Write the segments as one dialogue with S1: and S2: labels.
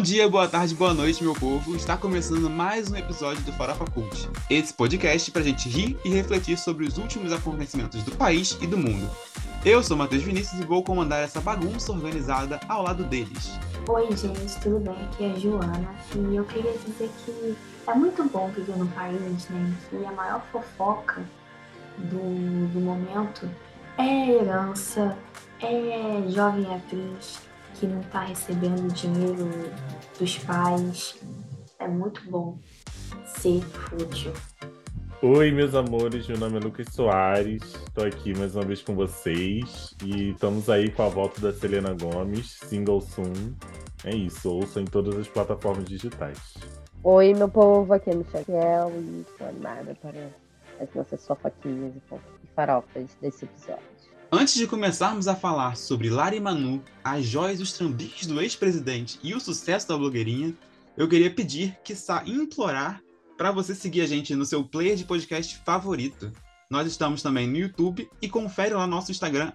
S1: Bom dia, boa tarde, boa noite, meu povo. Está começando mais um episódio do Farofa Cult. Esse podcast pra gente rir e refletir sobre os últimos acontecimentos do país e do mundo. Eu sou Matheus Vinícius e vou comandar essa bagunça organizada ao lado deles.
S2: Oi, gente, tudo bem? Aqui é a Joana e eu queria dizer que é muito bom viver num país né, que a maior fofoca do, do momento é herança, é jovem atriz que não está recebendo dinheiro dos pais. É muito bom ser fútil.
S3: Oi, meus amores, meu nome é Lucas Soares, estou aqui mais uma vez com vocês e estamos aí com a volta da Selena Gomes, single soon. É isso, ouça em todas as plataformas digitais.
S4: Oi, meu povo, aqui é Michelle e estou animada para as nossas sofoquinhas e farofas desse episódio.
S1: Antes de começarmos a falar sobre Lari Manu, as joias e os trambiques do ex-presidente e o sucesso da blogueirinha, eu queria pedir, quiçá implorar, para você seguir a gente no seu player de podcast favorito. Nós estamos também no YouTube e confere lá nosso Instagram,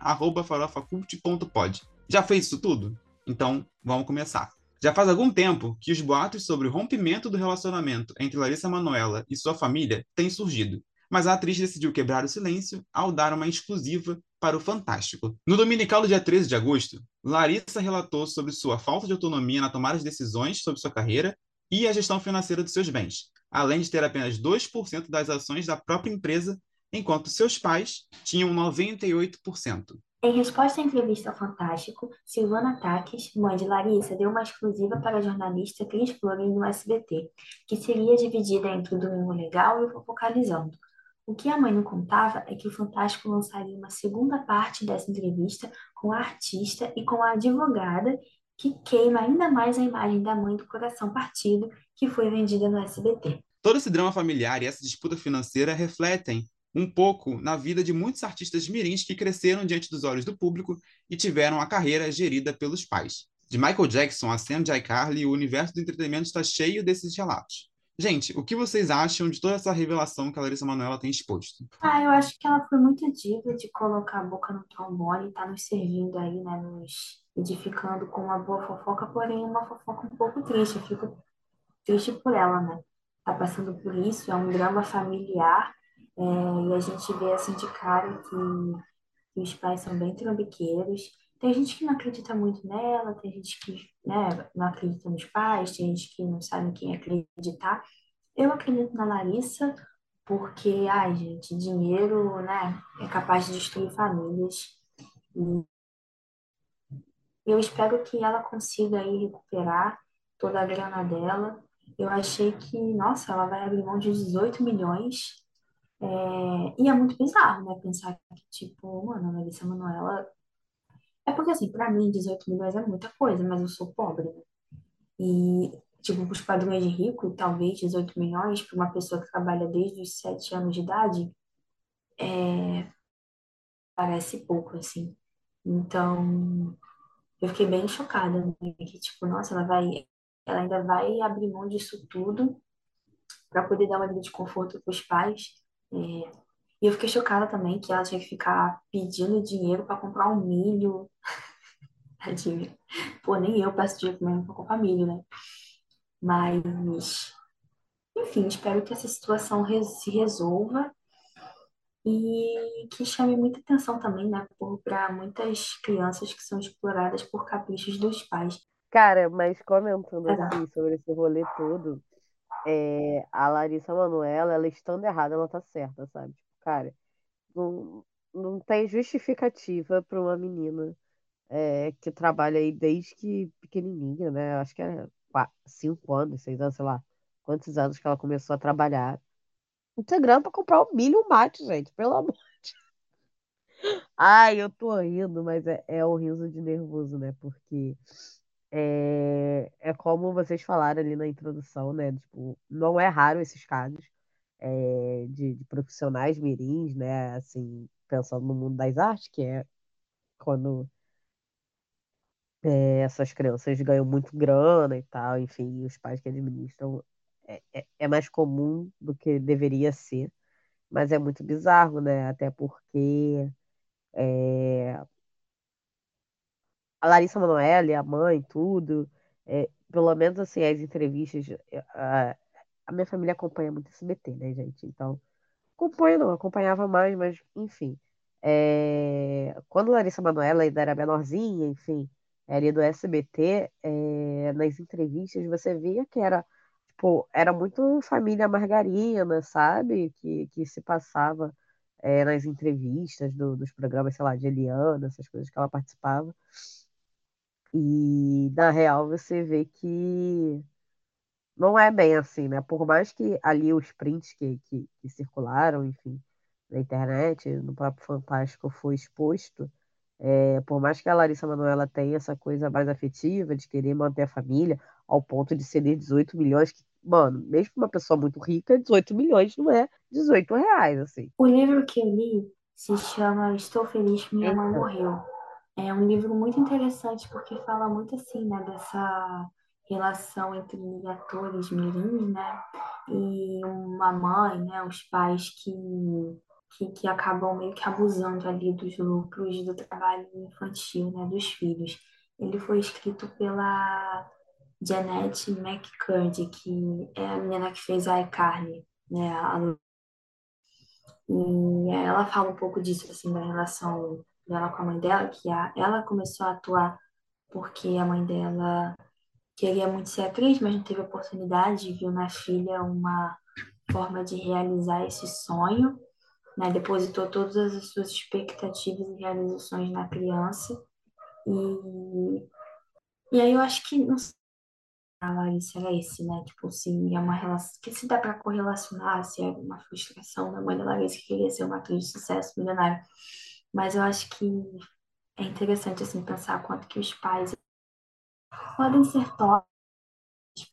S1: farofacult.pod. Já fez isso tudo? Então, vamos começar. Já faz algum tempo que os boatos sobre o rompimento do relacionamento entre Larissa Manoela e sua família têm surgido, mas a atriz decidiu quebrar o silêncio ao dar uma exclusiva para o Fantástico. No dominical do dia 13 de agosto, Larissa relatou sobre sua falta de autonomia na tomada de decisões sobre sua carreira e a gestão financeira dos seus bens, além de ter apenas 2% das ações da própria empresa, enquanto seus pais tinham 98%.
S2: Em resposta à entrevista ao Fantástico, Silvana Taques, mãe de Larissa, deu uma exclusiva para a jornalista Cris Flores no SBT, que seria dividida entre o Domingo Legal e o Focalizando. O que a mãe não contava é que o Fantástico lançaria uma segunda parte dessa entrevista com a artista e com a advogada que queima ainda mais a imagem da mãe do coração partido que foi vendida no SBT.
S1: Todo esse drama familiar e essa disputa financeira refletem um pouco na vida de muitos artistas mirins que cresceram diante dos olhos do público e tiveram a carreira gerida pelos pais. De Michael Jackson a Sam. Carly, o universo do entretenimento está cheio desses relatos. Gente, o que vocês acham de toda essa revelação que a Larissa Manoela tem exposto?
S2: Ah, eu acho que ela foi muito diva de colocar a boca no trombone e tá nos servindo aí, né, nos edificando com uma boa fofoca, porém uma fofoca um pouco triste. Eu fico triste por ela, né? Tá passando por isso, é um drama familiar, é, e a gente vê assim de cara que, que os pais são bem trambiqueiros. Tem gente que não acredita muito nela, tem gente que né, não acredita nos pais, tem gente que não sabe quem acreditar. Eu acredito na Larissa, porque, ai, gente, dinheiro, né, é capaz de destruir famílias. E eu espero que ela consiga aí recuperar toda a grana dela. Eu achei que, nossa, ela vai abrir mão de 18 milhões. É, e é muito bizarro, né? Pensar que, tipo, mano, a Larissa Manoela é porque, assim, pra mim, 18 milhões é muita coisa, mas eu sou pobre, né? E, tipo, os padrões de rico, talvez 18 milhões para uma pessoa que trabalha desde os 7 anos de idade, é... parece pouco, assim. Então, eu fiquei bem chocada, né? Que, tipo, nossa, ela vai, ela ainda vai abrir mão disso tudo para poder dar uma vida de conforto para os pais. É... E eu fiquei chocada também que ela tinha que ficar pedindo dinheiro para comprar um milho. Tadinha. Pô, nem eu peço dinheiro mesmo para comprar milho, né? Mas, enfim, espero que essa situação se resolva e que chame muita atenção também, né, para muitas crianças que são exploradas por caprichos dos pais.
S4: Cara, mas comentando assim sobre esse rolê todo, é, a Larissa Manoela, ela estando errada, ela tá certa, sabe? Cara. Não, não tem justificativa para uma menina é, que trabalha aí desde que pequenininha, né? Acho que é cinco anos, seis anos, sei lá, quantos anos que ela começou a trabalhar. Tem grana pra comprar o milho mate, gente, pelo amor de Ai, eu tô rindo, mas é, é um riso de nervoso, né? Porque é, é como vocês falaram ali na introdução, né? Tipo, não é raro esses casos é, de, de, profissionais mirins, né? Assim, pensando no mundo das artes, que é quando é, essas crianças ganham muito grana e tal, enfim, os pais que administram é, é, é mais comum do que deveria ser, mas é muito bizarro, né? Até porque é, a Larissa Manoela, a mãe, tudo, é, pelo menos assim, as entrevistas, a, a minha família acompanha muito SBT, né, gente? Então, acompanho não, acompanhava mais, mas enfim. É, quando Larissa Manoela ainda era menorzinha, enfim, era do SBT, é, nas entrevistas você via que era, tipo, era muito família margarina, sabe? Que, que se passava é, nas entrevistas do- dos programas, sei lá, de Eliana, essas coisas que ela participava. E na real você vê que não é bem assim, né? Por mais que ali os prints que, que, que circularam, enfim, na internet, no próprio Fantástico foi exposto, é, por mais que a Larissa Manoela tenha essa coisa mais afetiva de querer manter a família, ao ponto de ceder 18 milhões, que, mano, mesmo uma pessoa muito rica, 18 milhões não é 18 reais, assim.
S2: O livro que eu li se chama Estou Feliz que Minha Mãe. Morreu. É um livro muito interessante porque fala muito assim, né, dessa relação entre atores mirins, né, e uma mãe, né, os pais que, que, que acabam meio que abusando ali dos lucros do trabalho infantil, né, dos filhos. Ele foi escrito pela Janet McCurdy, que é a menina que fez a iCarly, né, a e ela fala um pouco disso, assim, da relação dela com a mãe dela, que a, ela começou a atuar porque a mãe dela queria muito ser atriz, mas não teve oportunidade, viu na filha uma forma de realizar esse sonho, né? Depositou todas as suas expectativas e realizações na criança. E, e aí eu acho que, não sei, a Larissa era esse, né? Tipo, se é uma relação, que se dá para correlacionar, se é uma frustração da mãe da Larissa que queria ser uma atriz de sucesso milionária. Mas eu acho que é interessante, assim, pensar quanto que os pais podem ser tóxicos,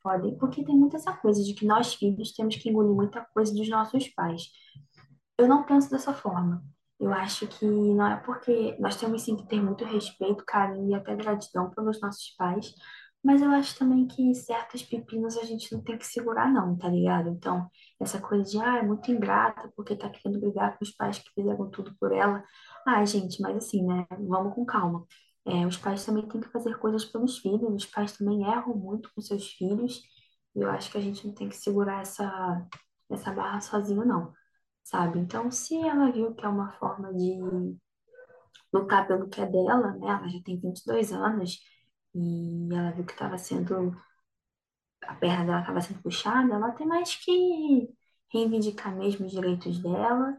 S2: podem, porque tem muita essa coisa de que nós, filhos, temos que engolir muita coisa dos nossos pais. Eu não penso dessa forma. Eu acho que não é porque nós temos sim que ter muito respeito, carinho e até gratidão pelos nossos pais, mas eu acho também que certos pepinos a gente não tem que segurar, não, tá ligado? Então, essa coisa de, ah, é muito ingrata porque tá querendo brigar com os pais que fizeram tudo por ela. Ah, gente, mas assim, né? Vamos com calma. É, os pais também têm que fazer coisas pelos filhos, os pais também erram muito com seus filhos, e eu acho que a gente não tem que segurar essa, essa barra sozinho, não sabe? Então, se ela viu que é uma forma de lutar pelo que é dela, né? Ela já tem 22 anos e ela viu que estava sendo, a perna dela estava sendo puxada, ela tem mais que reivindicar mesmo os direitos dela.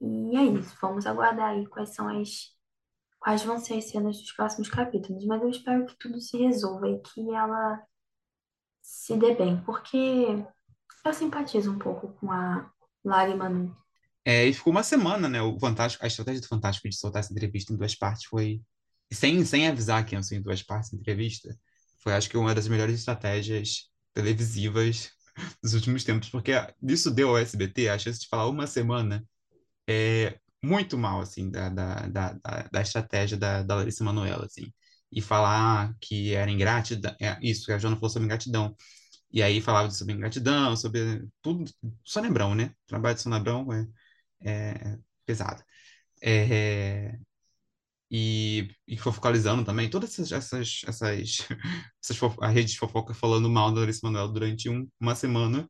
S2: E é isso, vamos aguardar aí quais são as, quais vão ser as cenas dos próximos capítulos. Mas eu espero que tudo se resolva e que ela se dê bem, porque eu simpatizo um pouco com a Lari Manu.
S1: É, e ficou uma semana, né? O Fantástico, a estratégia do Fantástico de soltar essa entrevista em duas partes foi. Sem, sem avisar que iam ser em duas partes a entrevista, foi acho que uma das melhores estratégias televisivas dos últimos tempos, porque isso deu ao SBT a chance de falar uma semana é, muito mal, assim, da, da, da, da, estratégia da, da Larissa Manoela, assim. E falar que era ingratidão, é, isso, que a Joana falou sobre ingratidão. E aí falava sobre ingratidão, sobre tudo, Sonebrão, né? O trabalho de Sonebrão é, é pesado. É, e, e focalizando também todas essas, essas, essas, essas fofo- a rede de fofoca falando mal da Larissa Manoela durante um, uma semana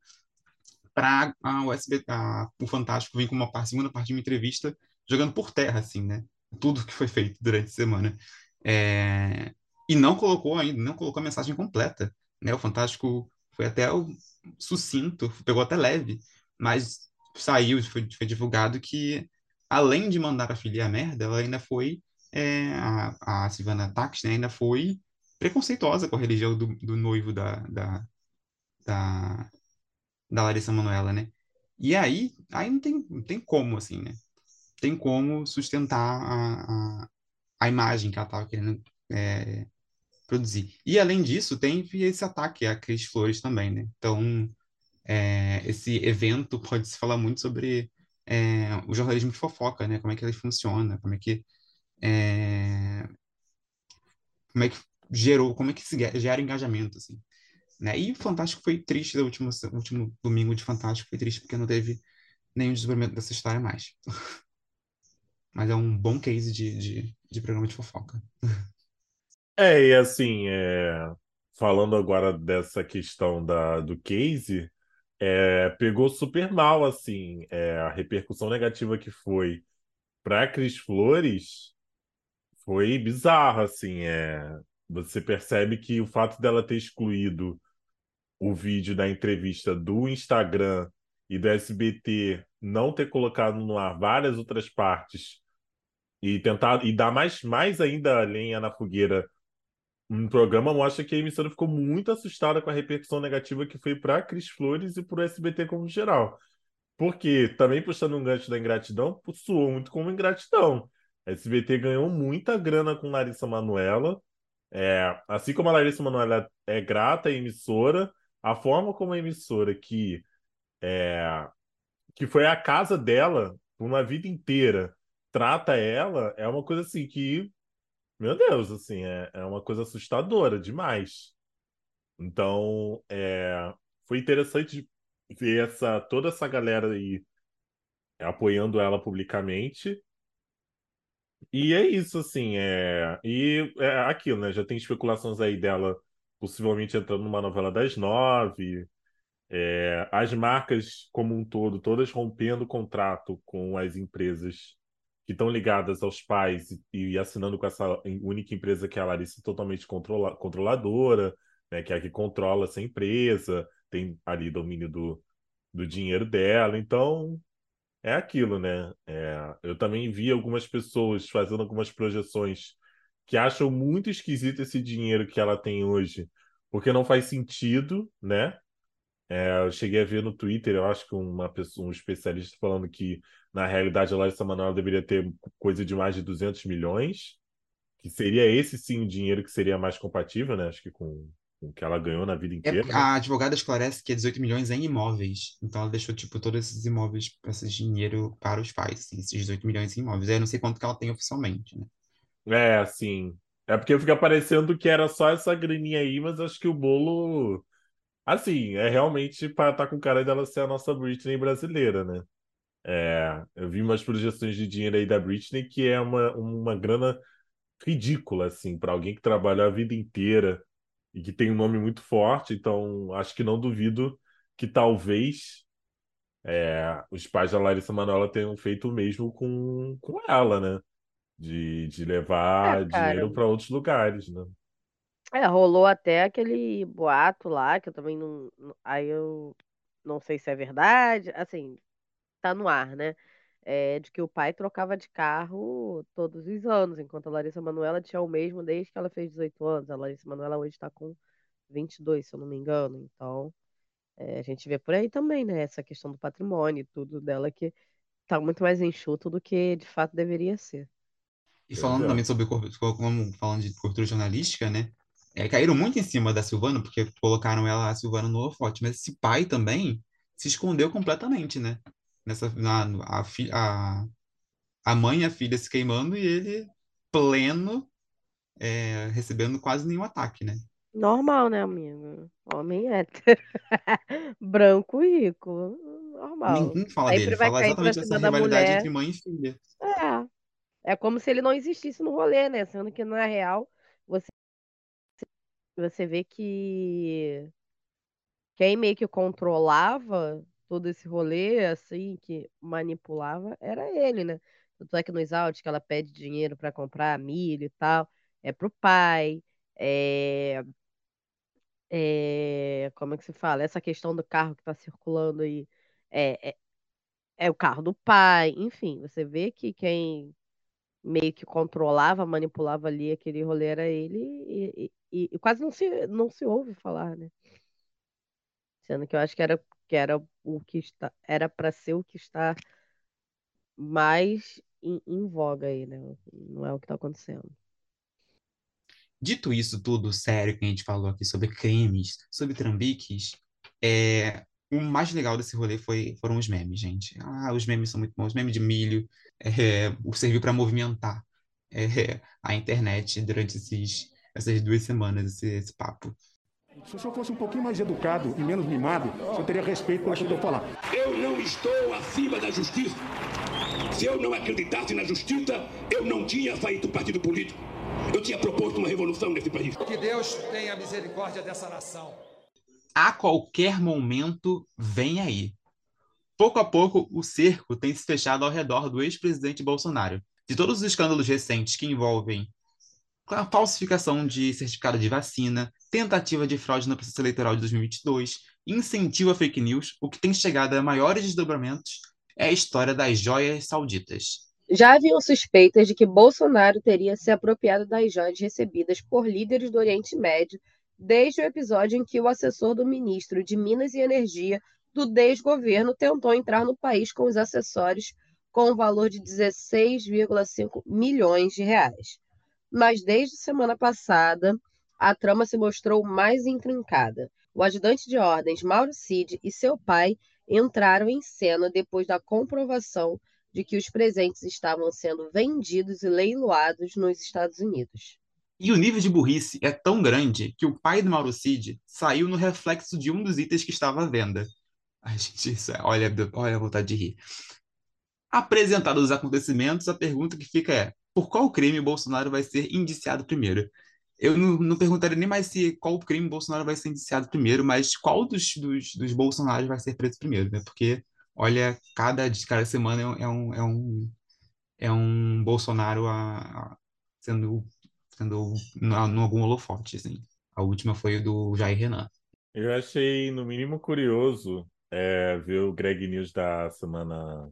S1: para o SB, a, o Fantástico vir com uma parte, segunda parte de uma entrevista jogando por terra, assim, né? Tudo que foi feito durante a semana. É, e não colocou ainda, não colocou a mensagem completa, né? O Fantástico foi até o sucinto, pegou até leve, mas saiu, foi, foi divulgado que, além de mandar a filha a merda, ela ainda foi, é, a, a Silvana Tax, né, ainda foi preconceituosa com a religião do, do noivo da, da, da, da Larissa Manoela, né? E aí, aí não tem, não tem como, assim, né? Tem como sustentar a, a, a imagem que ela estava querendo é, produzir. E, além disso, tem esse ataque à Cris Flores também, né? Então, é, esse evento pode se falar muito sobre é, o jornalismo de fofoca, né? Como é que ele funciona, como é que é, como é que gerou, como é que se ge- gera engajamento, assim, né? E Fantástico foi triste, o último, último domingo de Fantástico foi triste porque não teve nenhum desenvolvimento dessa história mais. Mas é um bom case de, de, de programa de fofoca.
S3: É, e assim, é, falando agora dessa questão da, do case, é, pegou super mal, assim, é, a repercussão negativa que foi para Cris Flores foi bizarra, assim, é, você percebe que o fato dela ter excluído o vídeo da entrevista do Instagram e do SBT não ter colocado no ar várias outras partes e tentar e dar mais, mais ainda lenha na fogueira um programa mostra que a emissora ficou muito assustada com a repercussão negativa que foi para Cris Flores e para o SBT como geral. Porque, também puxando um gancho da ingratidão, soou muito como ingratidão. A SBT ganhou muita grana com Larissa Manoela. É, assim como a Larissa Manoela é grata à emissora, a forma como a emissora que, é, que foi a casa dela uma vida inteira trata ela é uma coisa assim que meu Deus, assim, é, é uma coisa assustadora demais. Então, é, foi interessante ver essa, toda essa galera aí apoiando ela publicamente. E é isso, assim, é... E é aquilo, né? Já tem especulações aí dela possivelmente entrando numa novela das nove. É... As marcas como um todo, todas rompendo contrato com as empresas que estão ligadas aos pais e, e, assinando com essa única empresa que é a Larissa totalmente controla, controladora, né, que é a que controla essa empresa, tem ali domínio do, do dinheiro dela. Então, é aquilo, né? É, eu também vi algumas pessoas fazendo algumas projeções que acham muito esquisito esse dinheiro que ela tem hoje, porque não faz sentido, né? É, eu cheguei a ver no Twitter, eu acho que uma pessoa, um especialista falando que, na realidade, a Larissa Manoela deveria ter coisa de mais de 200 milhões, que seria esse sim o dinheiro que seria mais compatível, né? Acho que com, com o que ela ganhou na vida é, inteira. É,
S1: a advogada esclarece que é 18 milhões em imóveis. Então ela deixou, tipo, todos esses imóveis, esse dinheiro para os pais, assim, esses 18 milhões em imóveis. Aí eu não sei quanto que ela tem oficialmente, né?
S3: É, assim. É porque fica parecendo que era só essa graninha aí, mas acho que o bolo Assim, é realmente para estar tá com cara dela ser a nossa Britney brasileira, né? É, eu vi umas projeções de dinheiro aí da Britney que é uma, uma grana ridícula, assim, para alguém que trabalhou a vida inteira e que tem um nome muito forte. Então, acho que não duvido que talvez é, os pais da Larissa Manoela tenham feito o mesmo com, com ela, né? De, de levar é, dinheiro para outros lugares, né?
S4: É, rolou até aquele boato lá, que eu também não. Aí eu não sei se é verdade. Assim, tá no ar, né? É, de que o pai trocava de carro todos os anos, enquanto a Larissa Manoela tinha o mesmo desde que ela fez 18 anos. A Larissa Manoela hoje está com 22, se eu não me engano. Então, é, a gente vê por aí também, né? Essa questão do patrimônio e tudo dela que tá muito mais enxuto do que de fato deveria ser.
S1: E falando também sobre, como falando de cultura jornalística, né? é, caíram muito em cima da Silvana, porque colocaram ela, a Silvana, no holofote. Mas esse pai também se escondeu completamente, né? Nessa, na, a, a, a mãe e a filha se queimando e ele pleno, é, recebendo quase nenhum ataque, né?
S4: Normal, né, amigo? Homem hétero. Branco e rico. Normal.
S1: Ninguém fala Sempre dele, fala exatamente dessa rivalidade mulher. entre mãe e filha.
S4: É. É como se ele não existisse no rolê, né? Sendo que, na real, você você vê que quem meio que controlava todo esse rolê, assim, que manipulava, era ele, né? Tanto é que nos áudios que ela pede dinheiro para comprar milho e tal, é pro pai, é... é... Como é que se fala? Essa questão do carro que tá circulando aí é, é, é o carro do pai, enfim, você vê que quem meio que controlava, manipulava ali aquele rolê era ele e, e, e, quase não se, não se ouve falar, né? Sendo que eu acho que era, que era o que está, era para ser o que está mais em, em voga aí, né? Não é o que está acontecendo.
S1: Dito isso tudo sério que a gente falou aqui sobre crimes, sobre trambiques, é, o mais legal desse rolê foi, foram os memes, gente. Ah, os memes são muito bons. Meme de milho, é, serviu para movimentar é, a internet durante esses, essas duas semanas, esse, esse papo.
S5: Se o senhor fosse um pouquinho mais educado e menos mimado, o senhor teria respeito pelo que eu estou falando.
S6: Eu não estou acima da justiça. Se eu não acreditasse na justiça, eu não tinha feito partido político. Eu tinha proposto uma revolução nesse país.
S7: Que Deus tenha misericórdia dessa nação.
S1: A qualquer momento, vem aí. Pouco a pouco, o cerco tem se fechado ao redor do ex-presidente Bolsonaro. De todos os escândalos recentes que envolvem a falsificação de certificado de vacina, tentativa de fraude no processo eleitoral de 2022, incentivo a fake news, o que tem chegado a maiores desdobramentos é a história das joias sauditas.
S4: Já haviam suspeitas de que Bolsonaro teria se apropriado das joias recebidas por líderes do Oriente Médio desde o episódio em que o assessor do ministro de Minas e Energia do desgoverno tentou entrar no país com os acessórios com o valor de 16,5 milhões de reais. Mas desde semana passada, a trama se mostrou mais intrincada. O ajudante de ordens Mauro Cid e seu pai entraram em cena depois da comprovação de que os presentes estavam sendo vendidos e leiloados nos Estados Unidos.
S1: E o nível de burrice é tão grande que o pai do Mauro Cid saiu no reflexo de um dos itens que estava à venda. Ai, gente, isso é, olha, olha a vontade de rir. Apresentados os acontecimentos, a pergunta que fica é: por qual crime Bolsonaro vai ser indiciado primeiro? Eu não, não perguntaria nem mais se qual crime Bolsonaro vai ser indiciado primeiro, mas qual dos, dos, dos Bolsonaros vai ser preso primeiro, né? Porque, olha, cada, cada semana é um, é um, é um Bolsonaro a, a, sendo, sendo no algum holofote, assim. A última foi o do Jair Renan.
S3: Eu achei, no mínimo, curioso é, ver o Greg News da semana,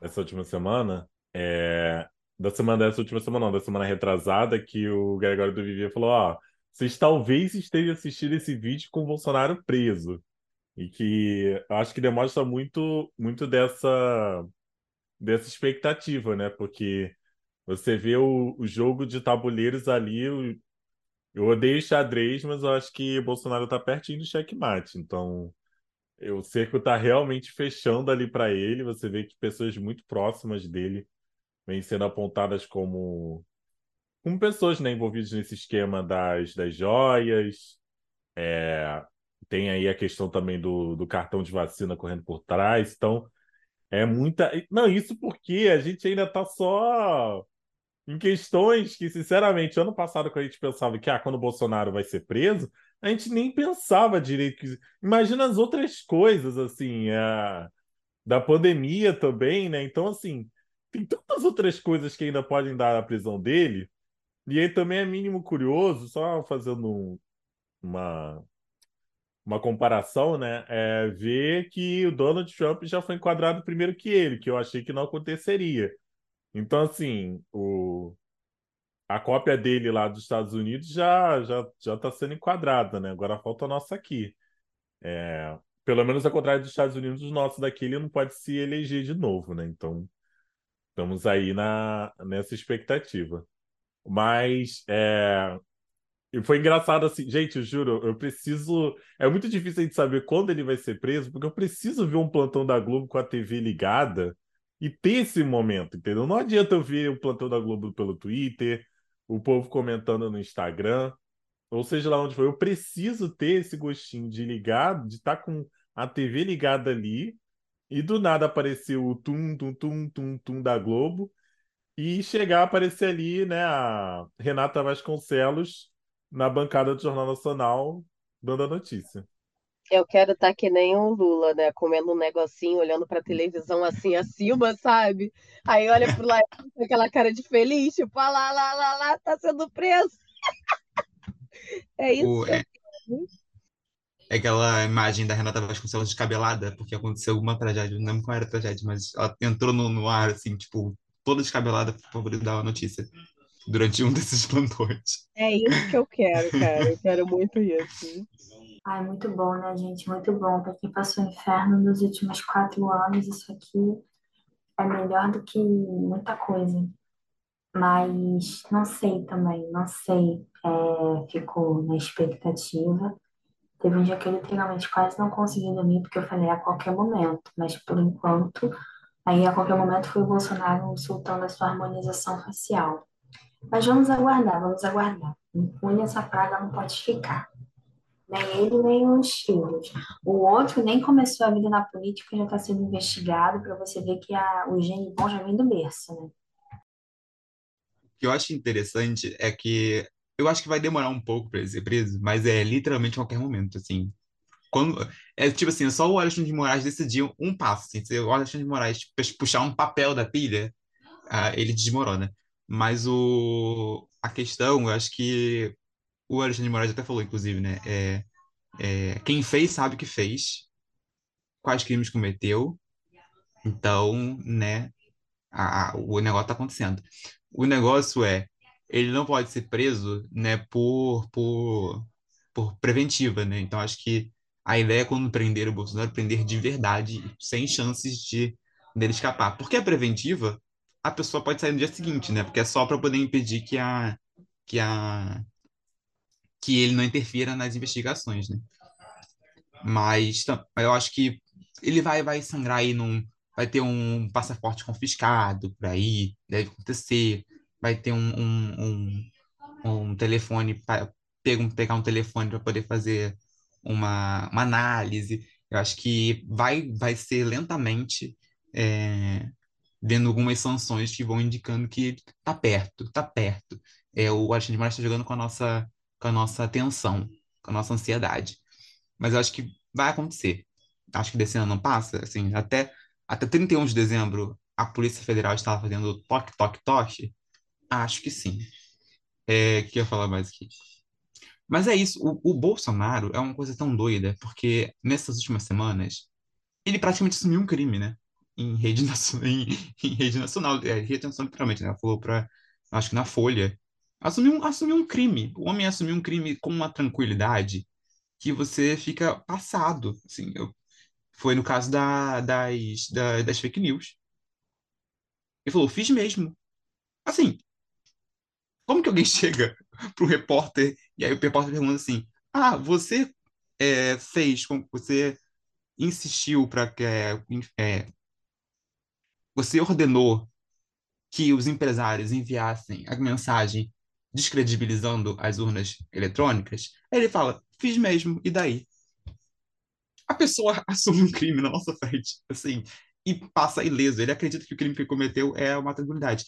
S3: dessa última semana, é, da semana dessa última semana, não, da semana retrasada, que o Gregório do Vivier falou: ó, vocês talvez estejam assistindo esse vídeo com o Bolsonaro preso. E que acho que demonstra muito, muito dessa, dessa expectativa, né? Porque você vê o, o jogo de tabuleiros ali. Eu, eu odeio xadrez, mas eu acho que o Bolsonaro está pertinho do checkmate. Então, o cerco está realmente fechando ali para ele. Você vê que pessoas muito próximas dele vêm sendo apontadas como, como pessoas né, envolvidas nesse esquema das, das joias. É, tem aí a questão também do, do cartão de vacina correndo por trás. Então, é muita. Não, isso porque a gente ainda está só em questões que, sinceramente, ano passado, quando a gente pensava que ah, quando o Bolsonaro vai ser preso, a gente nem pensava direito. Imagina as outras coisas, assim, a... da pandemia também, né? Então, assim, tem tantas outras coisas que ainda podem dar a prisão dele. E aí também é mínimo curioso, só fazendo uma, uma comparação, né? É ver que o Donald Trump já foi enquadrado primeiro que ele, que eu achei que não aconteceria. Então, assim, o, a cópia dele lá dos Estados Unidos já já já está sendo enquadrada, né? Agora falta a nossa aqui. É, pelo menos ao contrário dos Estados Unidos, o nosso daqui ele não pode se eleger de novo, né? Então, Estamos aí na, nessa expectativa. Mas é, foi engraçado assim, gente, eu juro, eu preciso. É muito difícil a gente saber quando ele vai ser preso, porque eu preciso ver um plantão da Globo com a TV ligada e ter esse momento, entendeu? Não adianta eu ver o plantão da Globo pelo Twitter, o povo comentando no Instagram, ou seja lá onde for. Eu preciso ter esse gostinho de ligar, de estar tá com a TV ligada ali e do nada apareceu o tum, tum, tum, tum, tum da Globo. E chegar a aparecer ali, né, a Renata Vasconcelos na bancada do Jornal Nacional, dando a notícia.
S4: Eu quero estar tá que nem o Lula, né? Comendo um negocinho, olhando pra televisão assim acima, sabe? Aí olha pro lado com aquela cara de feliz, tipo, ah lá, lá, lá, lá, tá sendo preso. é isso. O, é,
S1: é aquela imagem da Renata Vasconcelos descabelada, porque aconteceu alguma tragédia, não lembro qual era a tragédia, mas ela entrou no, no ar, assim, tipo, toda descabelada para poder dar a notícia durante um desses plantões.
S4: É isso que eu quero, cara. Eu quero muito isso.
S2: Ai, muito bom, né, gente? Muito bom. Para quem passou o inferno nos últimos quatro anos, isso aqui é melhor do que muita coisa. Mas não sei também, não sei. É, fico na expectativa. Teve um dia que eu literalmente quase não consegui dormir, porque eu falei a qualquer momento, mas por enquanto, aí a qualquer momento foi o Bolsonaro soltando a sua harmonização facial. Mas vamos aguardar, vamos aguardar. Impune essa praga não pode ficar. Nem ele, nem os filhos. O outro nem começou a vida na política, já está sendo investigado, para você ver que a, o gene bom já vem do berço, né?
S1: que eu acho interessante é que eu acho que vai demorar um pouco para ele ser preso, mas é literalmente qualquer momento, assim. Quando, é tipo assim, é só o Alexandre de Moraes decidir um passo, assim, se o Alexandre de Moraes puxar um papel da pilha, ah, ele desmorona. Mas o, a questão, eu acho que o Alexandre de Moraes até falou, inclusive, né? É, é, quem fez sabe o que fez, quais crimes cometeu, então, né, a, a, o negócio tá acontecendo. O negócio é, ele não pode ser preso, né, por, por, por preventiva, né? Então, acho que a ideia é quando prender o Bolsonaro, prender de verdade, sem chances de dele escapar. Porque a preventiva, a pessoa pode sair no dia seguinte, né? Porque é só para poder impedir que a que a que ele não interfira nas investigações, né? Mas eu acho que ele vai vai sangrar aí num vai ter um passaporte confiscado por aí, deve acontecer, vai ter um, um, um, um telefone para pegar um telefone para poder fazer uma, uma análise. Eu acho que vai, vai ser lentamente é, vendo algumas sanções que vão indicando que tá perto, tá perto. É, o Alexandre Moraes está jogando com a nossa, com a nossa atenção, com a nossa ansiedade. Mas eu acho que vai acontecer. Acho que desse ano não passa, assim, até, até 31 de dezembro a Polícia Federal estava fazendo toque, toque, toque. Acho que sim. É, que eu ia falar mais aqui. Mas é isso, o, o Bolsonaro é uma coisa tão doida, porque nessas últimas semanas, ele praticamente assumiu um crime, né? Em rede, em, em rede nacional, é, rede nacional literalmente, né? Falou para, acho que na Folha, assumiu, assumiu um crime. O homem assumiu um crime com uma tranquilidade que você fica passado, assim. Eu, foi no caso da, das, da, das fake news. Ele falou, fiz mesmo. Assim, como que alguém chega para um repórter e aí o repórter pergunta assim: Ah, você é, fez, você insistiu para que é, é, você ordenou que os empresários enviassem a mensagem descredibilizando as urnas eletrônicas? Ele fala: Fiz mesmo, e daí? A pessoa assume um crime na nossa frente, assim, e passa ileso. Ele acredita que o crime que cometeu é uma tranquilidade.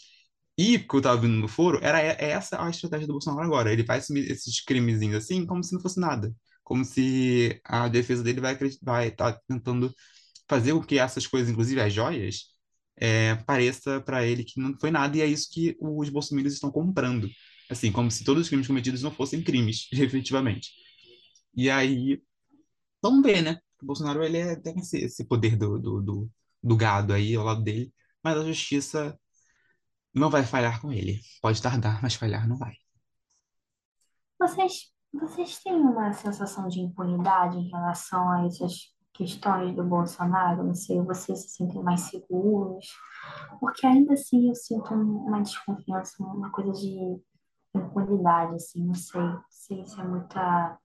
S1: E o que eu tava vindo no foro era é essa a estratégia do Bolsonaro agora. Ele vai assumir esses crimezinhos assim como se não fosse nada. Como se a defesa dele vai vai tá tentando fazer com que essas coisas, inclusive as joias, é, pareça para ele que não foi nada e é isso que os bolsominions estão comprando. Assim, como se todos os crimes cometidos não fossem crimes, efetivamente. E aí, vamos ver, né? O Bolsonaro ele é, tem esse, esse poder do, do, do, do gado aí ao lado dele, mas a justiça não vai falhar com ele. Pode tardar, mas falhar não vai.
S2: Vocês, vocês têm uma sensação de impunidade em relação a essas questões do Bolsonaro? Não sei, vocês se sentem mais seguros? Porque ainda assim eu sinto uma desconfiança, uma coisa de impunidade, assim, não sei, sei se é muita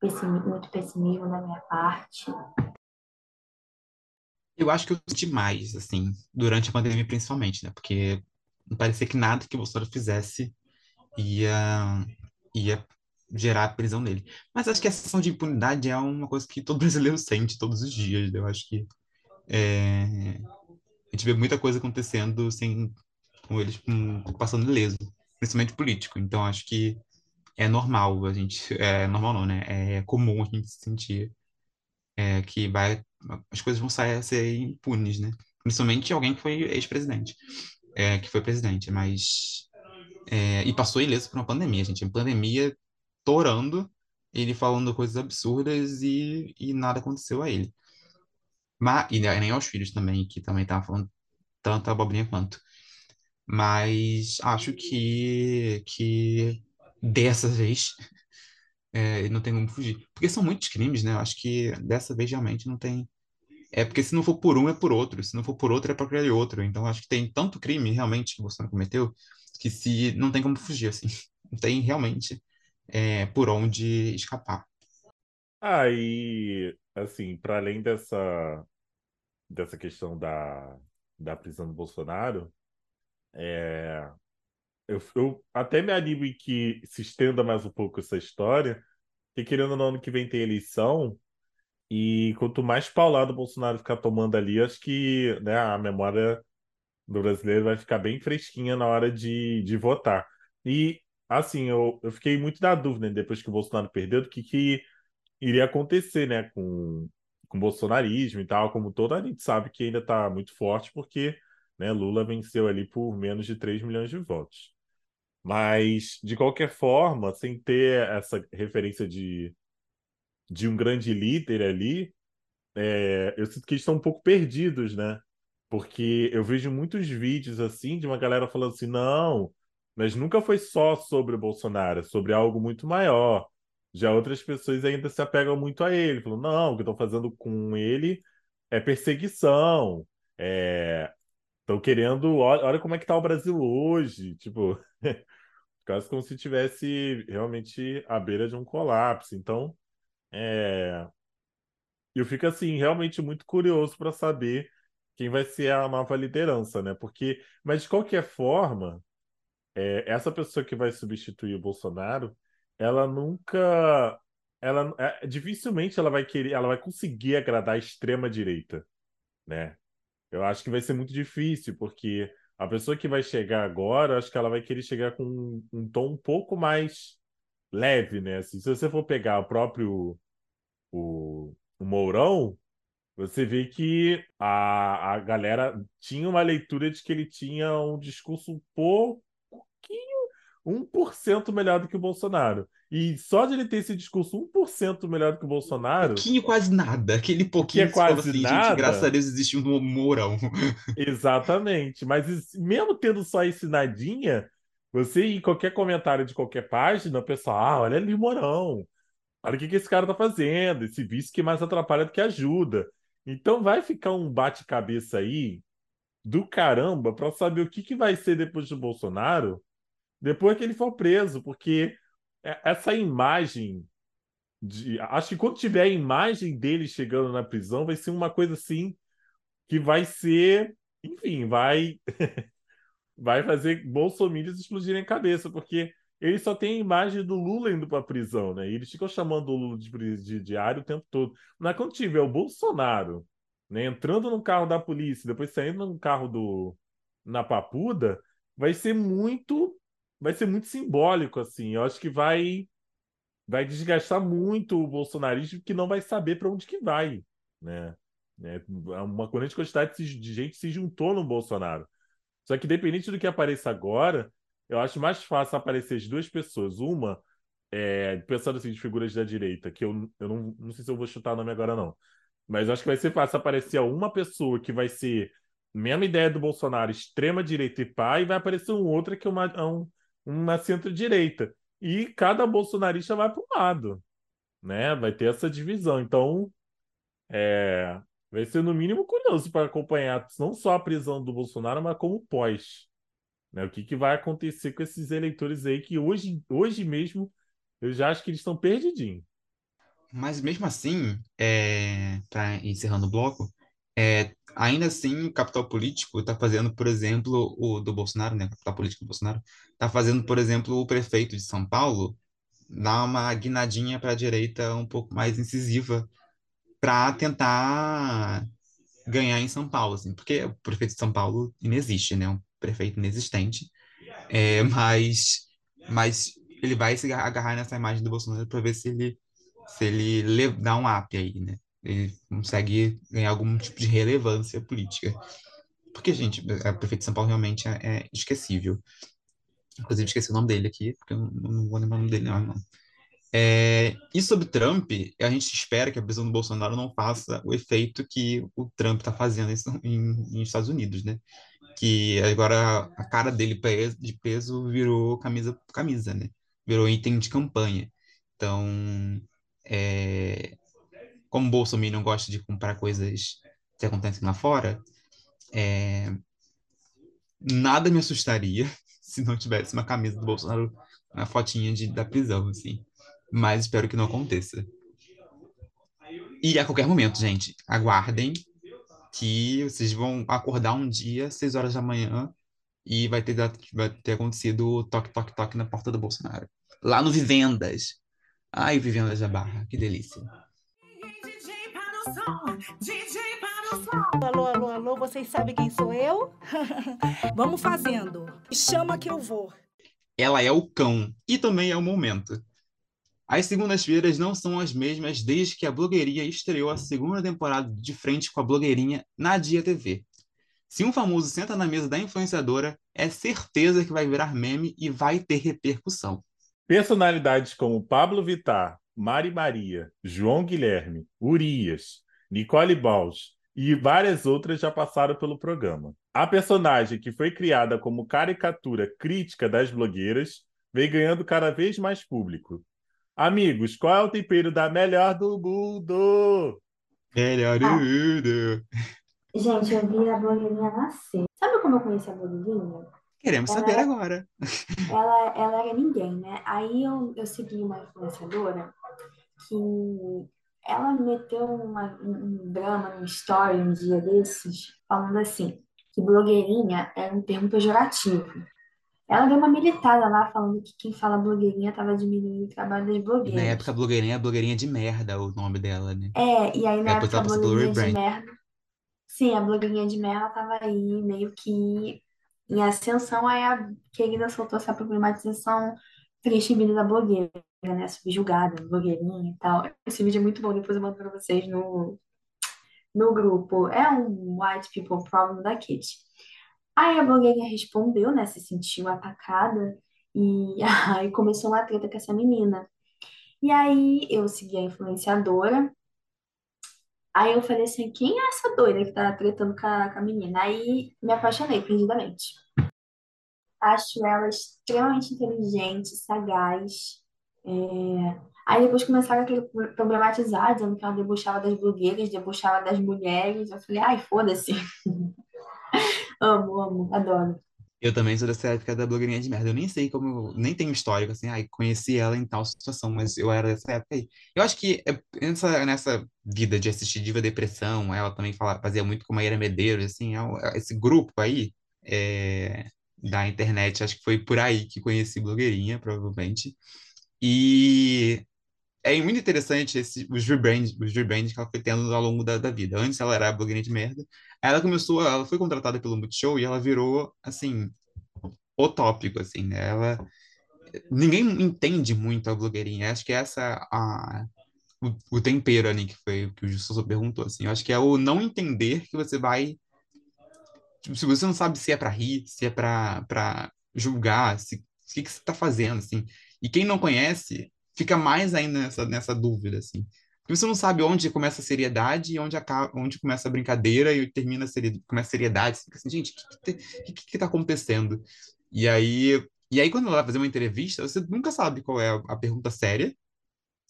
S2: muito pessimismo da minha parte.
S1: Eu acho que eu senti mais, assim, durante a pandemia principalmente, né? Porque parecia que nada que o Bolsonaro fizesse ia, ia gerar a prisão dele. Mas acho que a sensação de impunidade é uma coisa que todo brasileiro sente todos os dias. Né? Eu acho que é, a gente vê muita coisa acontecendo sem com eles passando ileso, principalmente político. Então acho que é normal a gente, é normal não, né? É comum a gente sentir é, que vai, as coisas vão sair, ser impunes, né? Principalmente alguém que foi ex-presidente é, que foi presidente, mas. É, e passou ileso por uma pandemia, gente. Uma pandemia torando, ele falando coisas absurdas e, e nada aconteceu a ele. Mas, e nem aos filhos também, que também estavam falando tanta abobrinha quanto. Mas acho que, que dessa vez é, não tem como fugir. Porque são muitos crimes, né? Acho que dessa vez realmente não tem, é porque se não for por um, é por outro. Se não for por outro, é por aquele outro. Então, acho que tem tanto crime realmente que o Bolsonaro cometeu que se não tem como fugir, assim. Não tem realmente é, por onde escapar.
S3: Ah, e assim, para além dessa, dessa questão da, da prisão do Bolsonaro, é, eu, eu até me animo em que se estenda mais um pouco essa história, que querendo ou não, ano que vem tem eleição, e quanto mais paulado o Bolsonaro ficar tomando ali, acho que né, a memória do brasileiro vai ficar bem fresquinha na hora de, de votar. E, assim, eu, eu fiquei muito na dúvida, né, depois que o Bolsonaro perdeu, do que, que iria acontecer, né, com, com o bolsonarismo e tal, como toda a gente sabe que ainda está muito forte, porque né, Lula venceu ali por menos de 3 milhões de votos. Mas, de qualquer forma, sem ter essa referência de, de um grande líder ali, é, eu sinto que eles estão um pouco perdidos, né? Porque eu vejo muitos vídeos assim de uma galera falando assim: não, mas nunca foi só sobre o Bolsonaro, é sobre algo muito maior. Já outras pessoas ainda se apegam muito a ele, falam: não, o que estão fazendo com ele é perseguição, é... estão querendo. Olha, como é que tá o Brasil hoje. Tipo, quase como se tivesse realmente à beira de um colapso. Então, é... eu fico assim, realmente muito curioso para saber quem vai ser a nova liderança, né? Porque, mas de qualquer forma, é, essa pessoa que vai substituir o Bolsonaro, ela nunca, ela é, dificilmente ela vai querer, ela vai conseguir agradar a extrema direita, né? Eu acho que vai ser muito difícil, porque a pessoa que vai chegar agora, acho que ela vai querer chegar com um, um tom um pouco mais leve, né? Assim, se você for pegar o próprio o, o Mourão, você vê que a, a galera tinha uma leitura de que ele tinha um discurso um pouquinho, 1% melhor do que o Bolsonaro. E só de ele ter esse discurso 1% melhor do que o Bolsonaro.
S1: Pouquinho, quase nada. Aquele pouquinho
S3: que é quase
S1: assim,
S3: nada.
S1: Gente, graças a Deus existe um mourão.
S3: Exatamente. Mas mesmo tendo só esse nadinha, você em qualquer comentário de qualquer página, o pessoal, ah, olha ali o Mourão. Olha o que, que esse cara tá fazendo. Esse vício que mais atrapalha do que ajuda. Então vai ficar um bate-cabeça aí do caramba para saber o que, que vai ser depois do Bolsonaro, depois que ele for preso, porque essa imagem de, acho que quando tiver a imagem dele chegando na prisão, vai ser uma coisa assim que vai ser, enfim, vai vai fazer bolsominions explodirem a cabeça, porque ele só tem a imagem do Lula indo para a prisão, né? E eles ficam chamando o Lula de, de diário o tempo todo. Mas quando tiver o Bolsonaro né, entrando no carro da polícia, depois saindo no carro do na Papuda, vai ser muito vai ser muito simbólico assim. Eu acho que vai vai desgastar muito o bolsonarismo que não vai saber para onde que vai, né? É, uma grande quantidade de gente se juntou no Bolsonaro. Só que independente do que apareça agora, eu acho mais fácil aparecer as duas pessoas. Uma, é, pensando assim, de figuras da direita, que eu, eu não, não sei se eu vou chutar o nome agora, não. Mas acho que vai ser fácil aparecer uma pessoa que vai ser mesma ideia do Bolsonaro, extrema direita e pá, e vai aparecer um outra que é uma, é um, uma centro-direita. E cada bolsonarista vai para um lado, né? Vai ter essa divisão. Então, é, vai ser no mínimo curioso para acompanhar não só a prisão do Bolsonaro, mas como pós. Né? O que, que vai acontecer com esses eleitores aí que hoje, hoje mesmo eu já acho que eles estão perdidinhos.
S1: Mas mesmo assim, é, para encerrando o bloco, é, ainda assim o capital político está fazendo, por exemplo, o do Bolsonaro, né? O capital político do Bolsonaro está fazendo, por exemplo, o prefeito de São Paulo dar uma guinadinha para a direita um pouco mais incisiva para tentar ganhar em São Paulo, assim, porque o prefeito de São Paulo inexiste, né? Um prefeito inexistente, é, mas, mas ele vai se agarrar nessa imagem do Bolsonaro para ver se ele se ele dá um up aí, né? Ele consegue ganhar algum tipo de relevância política. Porque, gente, a prefeito de São Paulo realmente é, é esquecível. Inclusive, esqueci o nome dele aqui, porque eu não, não vou lembrar o nome dele, não. É, e sobre Trump, a gente espera que a prisão do Bolsonaro não faça o efeito que o Trump está fazendo em, em, Estados Unidos, né? Que agora a cara dele de peso virou camisa camisa, né? Virou item de campanha. Então, é, como o Bolsonaro não gosta de comprar coisas que acontecem lá fora, é, nada me assustaria se não tivesse uma camisa do Bolsonaro, uma fotinha de, da prisão, assim. Mas espero que não aconteça. E a qualquer momento, gente, aguardem que vocês vão acordar um dia, 6 horas da manhã, e vai ter, vai ter acontecido toque, toque, toque na porta do Bolsonaro. Lá no Vivendas. Ai, Vivendas da Barra, que delícia.
S8: Alô, alô, alô, vocês sabem quem sou eu? Vamos fazendo. Chama que eu vou.
S1: Ela é o cão e também é o momento. As segundas-feiras não são as mesmas desde que a blogueirinha estreou a segunda temporada de frente com a blogueirinha na Dia TV. Se um famoso senta na mesa da influenciadora, é certeza que vai virar meme e vai ter repercussão.
S3: Personalidades como Pablo Vittar, Mari Maria, João Guilherme, Urias, Nicole Baus e várias outras já passaram pelo programa. A personagem que foi criada como caricatura crítica das blogueiras vem ganhando cada vez mais público. Amigos, qual é o tempero da melhor do mundo?
S1: Melhor do
S2: Ah.
S1: mundo.
S2: Gente, eu vi a blogueirinha nascer. Sabe como eu conheci a blogueirinha?
S1: Queremos
S2: Ela
S1: saber
S2: é-
S1: agora.
S2: Ela, ela era ninguém, né? Aí eu, eu segui uma influenciadora que ela meteu uma- um drama no story um dia desses, falando assim, que blogueirinha era um termo pejorativo. Ela deu uma militada lá, falando que quem fala blogueirinha estava diminuindo o trabalho das
S1: E na
S2: blogueiras.
S1: época, a blogueirinha é blogueirinha de merda, o nome dela, né?
S2: É, e aí na
S1: Depois
S2: época a blogueirinha de merda. Sim, a blogueirinha de merda tava aí meio que em ascensão, aí a querida soltou essa problematização triste vida da blogueira, né? Subjugada, blogueirinha e tal. Esse vídeo é muito bom, depois eu mando pra vocês no, no grupo. É um White People Problem da Kitty. Aí a blogueirinha respondeu, né? Se sentiu atacada e aí começou uma treta com essa menina. E aí eu segui a influenciadora. Aí eu falei assim, quem é essa doida que tá tretando com a, com a menina? Aí me apaixonei perdidamente. Acho ela extremamente inteligente, sagaz. É, Aí depois começaram a problematizar, dizendo que ela debochava das blogueiras, debochava das mulheres. Eu falei, ai, foda-se. Amo, amo, adoro.
S1: Eu também sou dessa época da blogueirinha de merda. Eu nem sei como, nem tenho histórico, assim, ai, conheci ela em tal situação, mas eu era dessa época aí. Eu acho que é- nessa, nessa vida de assistir Diva Depressão, ela também fala, fazia muito com Maíra Medeiros, assim, é é esse grupo aí é, da internet, acho que foi por aí que conheci blogueirinha, provavelmente. E é muito interessante esse, os rebrand, os rebrand que ela foi tendo ao longo da, da vida. Antes ela era blogueirinha de merda. Ela começou, ela foi contratada pelo Multishow e ela virou, assim, o tópico, assim, né? Ela, ninguém entende muito a blogueirinha. Acho que essa a o, o tempero ali que foi que o Justo perguntou, assim. Eu acho que é o não entender que você vai tipo, se você não sabe se é pra rir, se é para julgar, se o que que você tá fazendo, assim. E quem não conhece fica mais ainda nessa, nessa dúvida, assim. Porque você não sabe onde começa a seriedade e onde, acaba, onde começa a brincadeira e termina a seriedade, começa a seriedade. Você fica assim, gente, o que, que, que, que tá acontecendo? E aí, e aí, quando ela vai fazer uma entrevista, você nunca sabe qual é a, a pergunta séria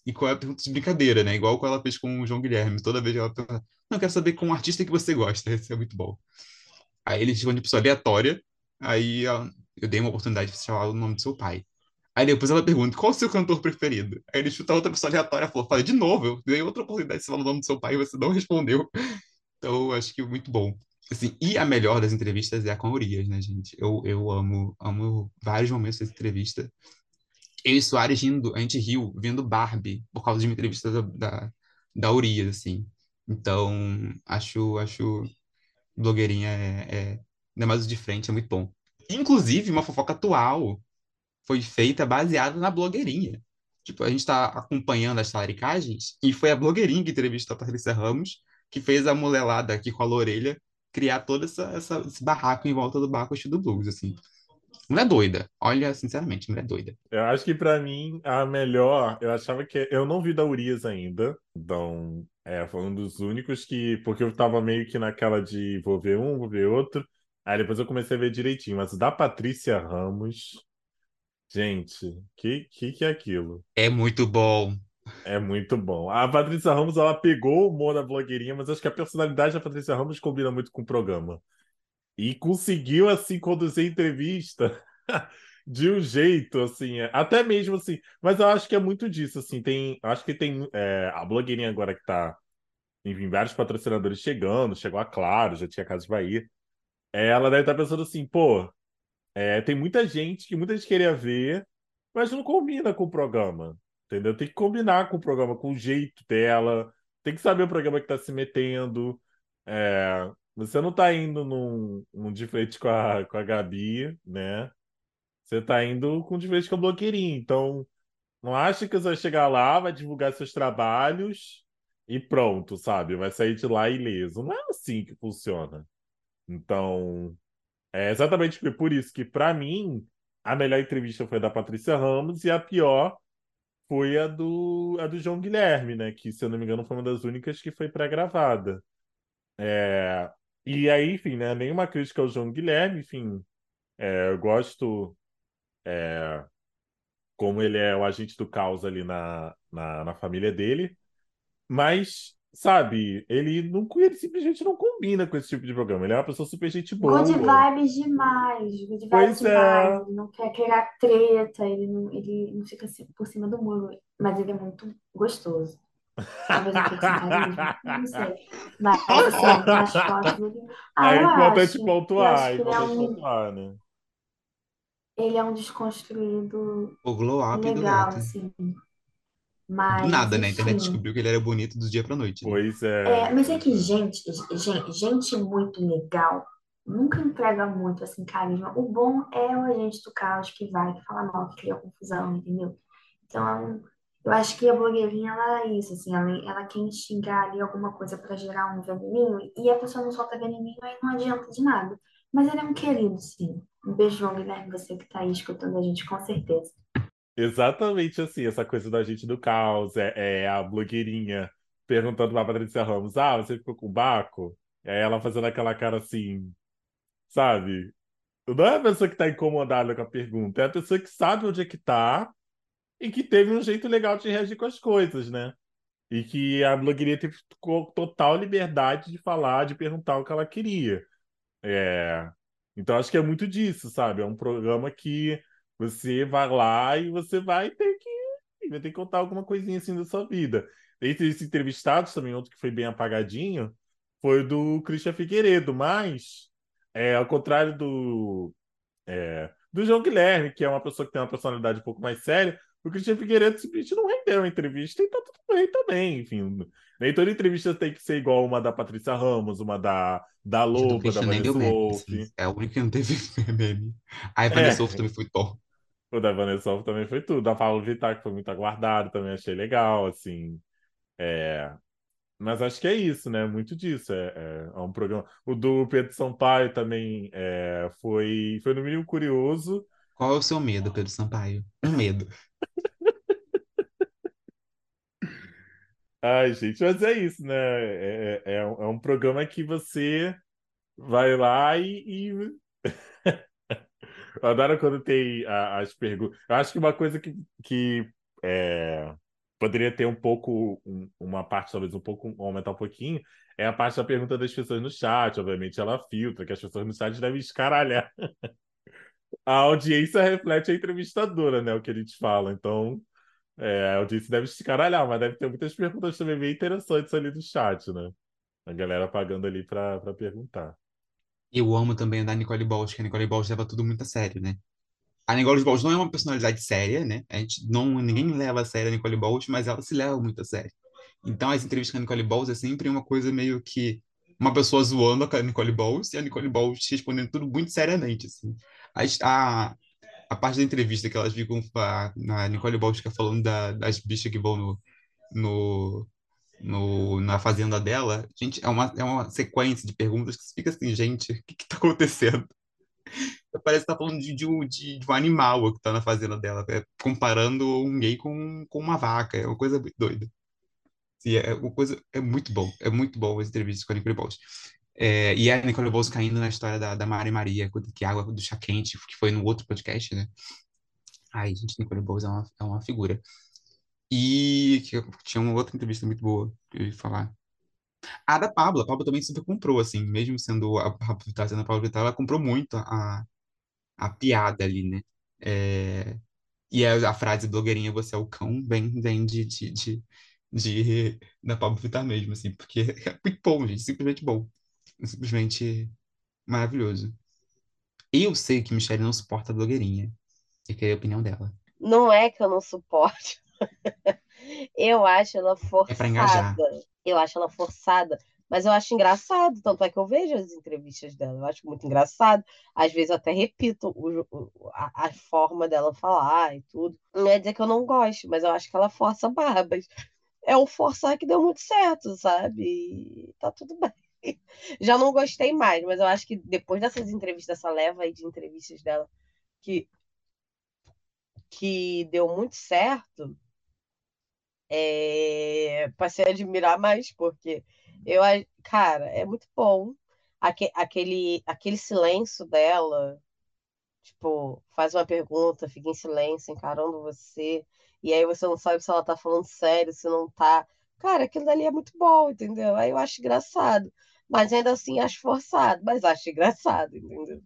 S1: e qual é a pergunta de brincadeira, né? Igual quando ela fez com o João Guilherme. Toda vez ela pergunta, não, quero saber com um artista que você gosta. Isso é muito bom. Aí ele responde pessoa aleatória. Aí eu dei uma oportunidade de falar o nome do seu pai. Aí depois ela pergunta, qual o seu cantor preferido? Aí ele chuta outra pessoa aleatória e falou, fala, de novo, eu dei outra oportunidade de falar o nome do seu pai e você não respondeu. Então, acho que muito bom. Assim, e a melhor das entrevistas é a com Urias, né, gente? Eu, eu amo, amo vários momentos dessa entrevista. Eu e Soares rindo, a gente riu vendo Barbie por causa de uma entrevista da, da, da Urias, assim. Então, acho, acho blogueirinha é, é ainda mais de frente, é muito bom. Inclusive, uma fofoca atual foi feita baseada na blogueirinha. Tipo, a gente tá acompanhando as talaricagens e foi a blogueirinha que entrevistou a Patrícia Ramos que fez a mulelada aqui com a orelha criar todo essa, essa- esse barraco em volta do Baco do Blues, assim. Mulher doida. Olha, sinceramente, mulher doida.
S3: Eu acho que pra mim a melhor, eu achava que eu não vi da Urias ainda, então é, foi um dos únicos que, porque eu tava meio que naquela de vou ver um, vou ver outro, aí depois eu comecei a ver direitinho, mas da Patrícia Ramos, gente, que que que é aquilo?
S1: É muito bom.
S3: É muito bom. A Patrícia Ramos, ela pegou o humor da blogueirinha, mas acho que a personalidade da Patrícia Ramos combina muito com o programa. E conseguiu, assim, conduzir a entrevista de um jeito, assim, é, até mesmo assim. Mas eu acho que é muito disso, assim. Tem, acho que tem é, a blogueirinha agora que tá, enfim, vários patrocinadores chegando, chegou a Claro, já tinha Casa de Bahia. Ela deve estar pensando assim, pô, é, tem muita gente que muita gente queria ver, mas não combina com o programa. Entendeu? Tem que combinar com o programa, com o jeito dela, tem que saber o programa que tá se metendo. É, você não tá indo num, num de frente com a, com a Gabi, né? Você tá indo com de frente com a blogueirinha. Então, não acha que você vai chegar lá, vai divulgar seus trabalhos e pronto, sabe? Vai sair de lá ileso. Não é assim que funciona. Então, é exatamente por isso que, para mim, a melhor entrevista foi a da Patrícia Ramos e a pior foi a do, a do João Guilherme, né? Que, se eu não me engano, foi uma das únicas que foi pré-gravada. É, e aí, enfim, né? Nenhuma crítica ao João Guilherme, enfim. É, eu gosto é, como ele é o agente do caos ali na, na, na família dele. Mas, sabe, ele, não, ele simplesmente não combina com esse tipo de programa. Ele é uma pessoa super gente boa.
S2: Good vibes demais, good vibes
S3: Pois é.
S2: demais. Ele não quer criar treta, ele não, ele não fica assim por cima do muro, mas ele é muito gostoso. Talvez eu fique não sei. Mas, assim, nas fotos ele... Ah,
S3: É
S2: eu
S3: importante pontuar, é
S2: é
S3: importante
S2: um,
S3: pontuar, né?
S2: ele é um desconstruído
S1: O glow up
S2: legal, assim. Mas,
S1: nada, né? A internet
S2: enfim.
S1: descobriu que ele era bonito do dia pra noite. né?
S3: Pois é.
S2: É, mas é que gente, gente, gente muito legal nunca entrega muito assim carisma. O bom é o agente do caos que vai, que fala mal, que cria confusão, entendeu? Então, eu acho que a blogueirinha ela é isso, assim, ela, ela quer instigar ali alguma coisa para gerar um veneninho e a pessoa não solta veneninho, aí não adianta de nada. Mas ele é um querido, sim. Um beijão, Guilherme, você que tá aí escutando a gente, com certeza.
S3: Exatamente assim, essa coisa da gente do caos, é, é a blogueirinha perguntando pra Patrícia Ramos, ah, você ficou com o Baco? E aí ela fazendo aquela cara assim, sabe? Não é a pessoa que tá incomodada com a pergunta, é a pessoa que sabe onde é que tá e que teve um jeito legal de reagir com as coisas, né? E que a blogueirinha teve total liberdade de falar, de perguntar o que ela queria. É... Então acho que é muito disso, sabe? É um programa que você vai lá e você vai ter que, vai ter que contar alguma coisinha assim da sua vida. Entre esses entrevistados também, outro que foi bem apagadinho, foi o do Christian Figueiredo, mas é, ao contrário do, é, do João Guilherme, que é uma pessoa que tem uma personalidade um pouco mais séria, o Christian Figueiredo simplesmente não rendeu a entrevista e tá tudo bem também, enfim. Nem toda entrevista tem que ser igual uma da Patrícia Ramos, uma da, da Loba, da Vanessa Wolff.
S1: assim. É a única que não teve meme. A
S3: É.
S1: Vanessa Wolff também foi top.
S3: O da Vanessa também foi tudo. Da Paula Vittar, que foi muito aguardado, também achei legal, assim. É... Mas acho que é isso, né? Muito disso. É, é- é um programa. O do Pedro Sampaio também é, foi, foi no mínimo curioso.
S1: Qual é o seu medo, Pedro Sampaio? Um medo.
S3: Ai, gente, mas é isso, né? É, é, é um é um programa que você vai lá e, e... Eu adoro quando tem a- as perguntas. Eu acho que uma coisa que, que é, poderia ter um pouco, um- uma parte talvez um pouco, aumentar um pouquinho, é a parte da pergunta das pessoas no chat. Obviamente ela filtra, que as pessoas no chat devem escaralhar. A audiência reflete a entrevistadora, né? O que a gente fala. Então, é, a audiência deve escaralhar, mas deve ter muitas perguntas também bem interessantes ali no chat, né? A galera pagando ali pra perguntar.
S1: Eu amo também a da Nicole Balls, que a Nicole Balls leva tudo muito a sério, né? A Nicole Balls não é uma personalidade séria, né? A gente não, ninguém leva a sério a Nicole Balls, mas ela se leva muito a sério. Então, as entrevistas com a Nicole Balls é sempre uma coisa meio que uma pessoa zoando a Nicole Balls e a Nicole Balls respondendo tudo muito seriamente, assim. A, a, a parte da entrevista que elas ficam, a, a Nicole Balls fica falando da- das bichas que vão no, no, no, na fazenda dela, gente, é uma, é uma sequência de perguntas que fica assim, gente, o que que tá acontecendo? Parece que tá falando de, de, de, de um animal que tá na fazenda dela, é, comparando um gay com, com uma vaca, é uma coisa muito doida. Sim, é uma coisa, é muito bom, é muito bom as entrevistas com a Nicole Balls. É, e a Nicole Balls caindo na história da, da Mari Maria, que é água do chá quente, que foi no outro podcast, né? Ai, gente, Nicole Balls é uma, é uma figura. E que tinha uma outra entrevista muito boa que eu ia falar. A da Pablo, a Pablo também super comprou, assim, mesmo sendo a Pablo Vittar sendo a Pablo Vittar, ela comprou muito a, a piada ali, né? É, e a, a frase blogueirinha, você é o cão, vem, vem de, de, de, de- da Pablo Vittar mesmo, assim, porque é muito bom, gente, simplesmente bom. Simplesmente maravilhoso. Eu sei que Michelle não suporta a blogueirinha. Eu queria a opinião dela.
S4: Não é que eu não suporte. Eu acho ela
S1: É
S4: forçada. Eu acho ela forçada Mas eu acho engraçado, tanto é que eu vejo as entrevistas dela, eu acho muito engraçado. Às vezes eu até repito o, o, a, a, forma dela falar e tudo. Não é dizer que eu não gosto, mas eu acho que ela força barbas. É um forçar que deu muito certo, sabe? E tá tudo bem. Já não gostei mais, mas eu acho que depois dessas entrevistas, dessa leva aí de entrevistas dela, que, que deu muito certo, é, passei a admirar mais, porque eu, cara, é muito bom. Aque, aquele, aquele silêncio dela, tipo, faz uma pergunta, fica em silêncio, encarando você, e aí você não sabe se ela tá falando sério, se não tá. Cara, aquilo dali é muito bom, entendeu? Aí eu acho engraçado. Mas ainda assim acho forçado, mas acho engraçado, entendeu?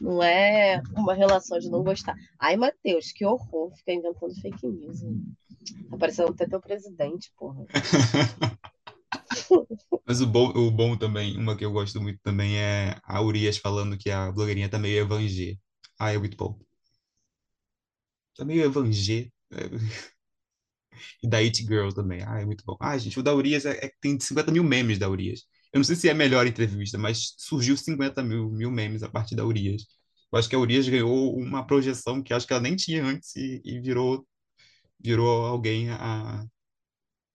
S4: Não é uma relação de não gostar. Ai, Matheus, que horror ficar inventando fake news. Hein? Tá parecendo até teu presidente, porra.
S1: Mas o bom, o bom também, uma que eu gosto muito também é a Urias falando que a blogueirinha tá meio evangé. Ah, é muito bom. Tá meio evangé. E da It Girl também. Ah, é muito bom. Ah, gente, o da Urias é, é, tem 50 mil memes da Urias. Eu não sei se é a melhor entrevista, mas surgiu 50 mil, mil memes a partir da Urias. Eu acho que a Urias ganhou uma projeção que acho que ela nem tinha antes e, e virou, virou alguém a,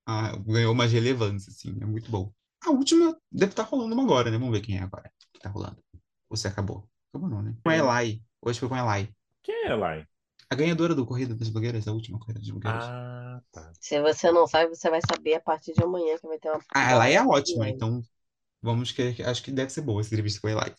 S1: a, ganhou mais relevância, assim. É muito bom. A última deve estar tá rolando uma agora, né? Vamos ver quem é agora que tá rolando. Ou se acabou. Acabou não, né? Com a Elai. Hoje foi com a Elai.
S3: Quem é Elai?
S1: A ganhadora do Corrida das Blogueiras, a última Corrida das Blogueiras.
S3: Ah, tá.
S4: Se você não sabe, você vai saber a partir de amanhã que vai ter uma.
S1: Ah, ela é ótima, então vamos que acho que deve ser boa essa entrevista com a Elai.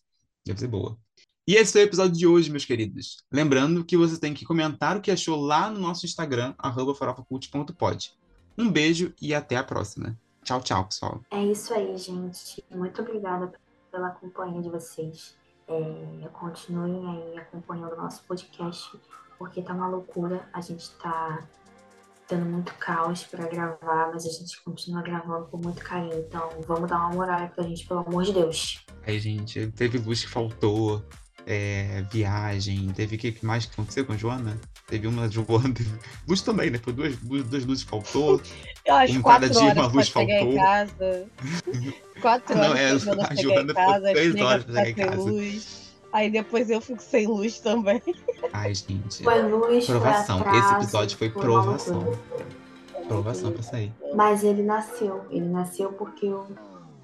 S1: Deve ser boa. E esse foi o episódio de hoje, meus queridos. Lembrando que você tem que comentar o que achou lá no nosso Instagram, farofacult.pod. Um beijo e até a próxima. Tchau, tchau, pessoal.
S2: É isso aí, gente. Muito obrigada pela companhia de vocês. É, continuem aí acompanhando o nosso podcast, porque tá uma loucura. A gente tá tendo muito caos para gravar, mas a gente continua gravando com muito carinho. Então vamos dar uma moral pra gente, pelo amor de Deus.
S1: Aí, gente, teve luz que faltou, é, viagem, teve o que mais que aconteceu com a Joana? Teve uma Joana, teve luz também, né? Foi duas, duas luzes faltou.
S4: Eu acho um cada dia uma luz faltou. Em casa. quatro horas Não, é, a Joana em casa, três horas pra chegar em casa. Luz. Aí depois eu fico sem luz também.
S1: Ai, gente.
S2: Foi luz,
S1: provação.
S2: Foi atraso,
S1: Esse episódio foi, foi provação. Provação pra sair.
S2: Mas ele nasceu. Ele nasceu porque eu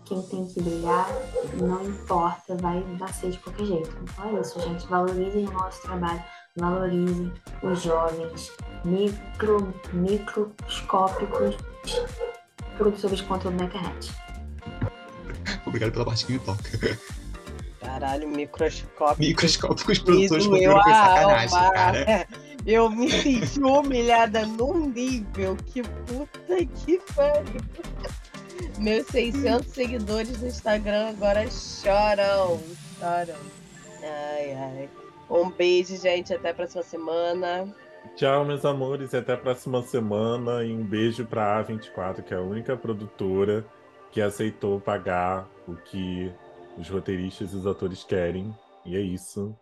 S2: quem tem que brilhar, não importa, vai nascer de qualquer jeito. Então é isso, gente. Valorizem o nosso trabalho, valorizem os jovens, micro, microscópicos produtores de conteúdo na internet.
S1: Obrigado pela parte que me toca.
S4: Caralho, microscópicos.
S1: Microscópicos produtores de conteúdo foi sacanagem, alma. cara.
S4: Eu me senti humilhada num nível que puta que pariu. Meus 600 seguidores no Instagram agora choram. Choram. Ai, ai. Um beijo, gente. Até a próxima semana.
S3: Tchau, meus amores. Até a próxima semana. E um beijo para a A24, que é a única produtora que aceitou pagar o que os roteiristas e os atores querem. E é isso.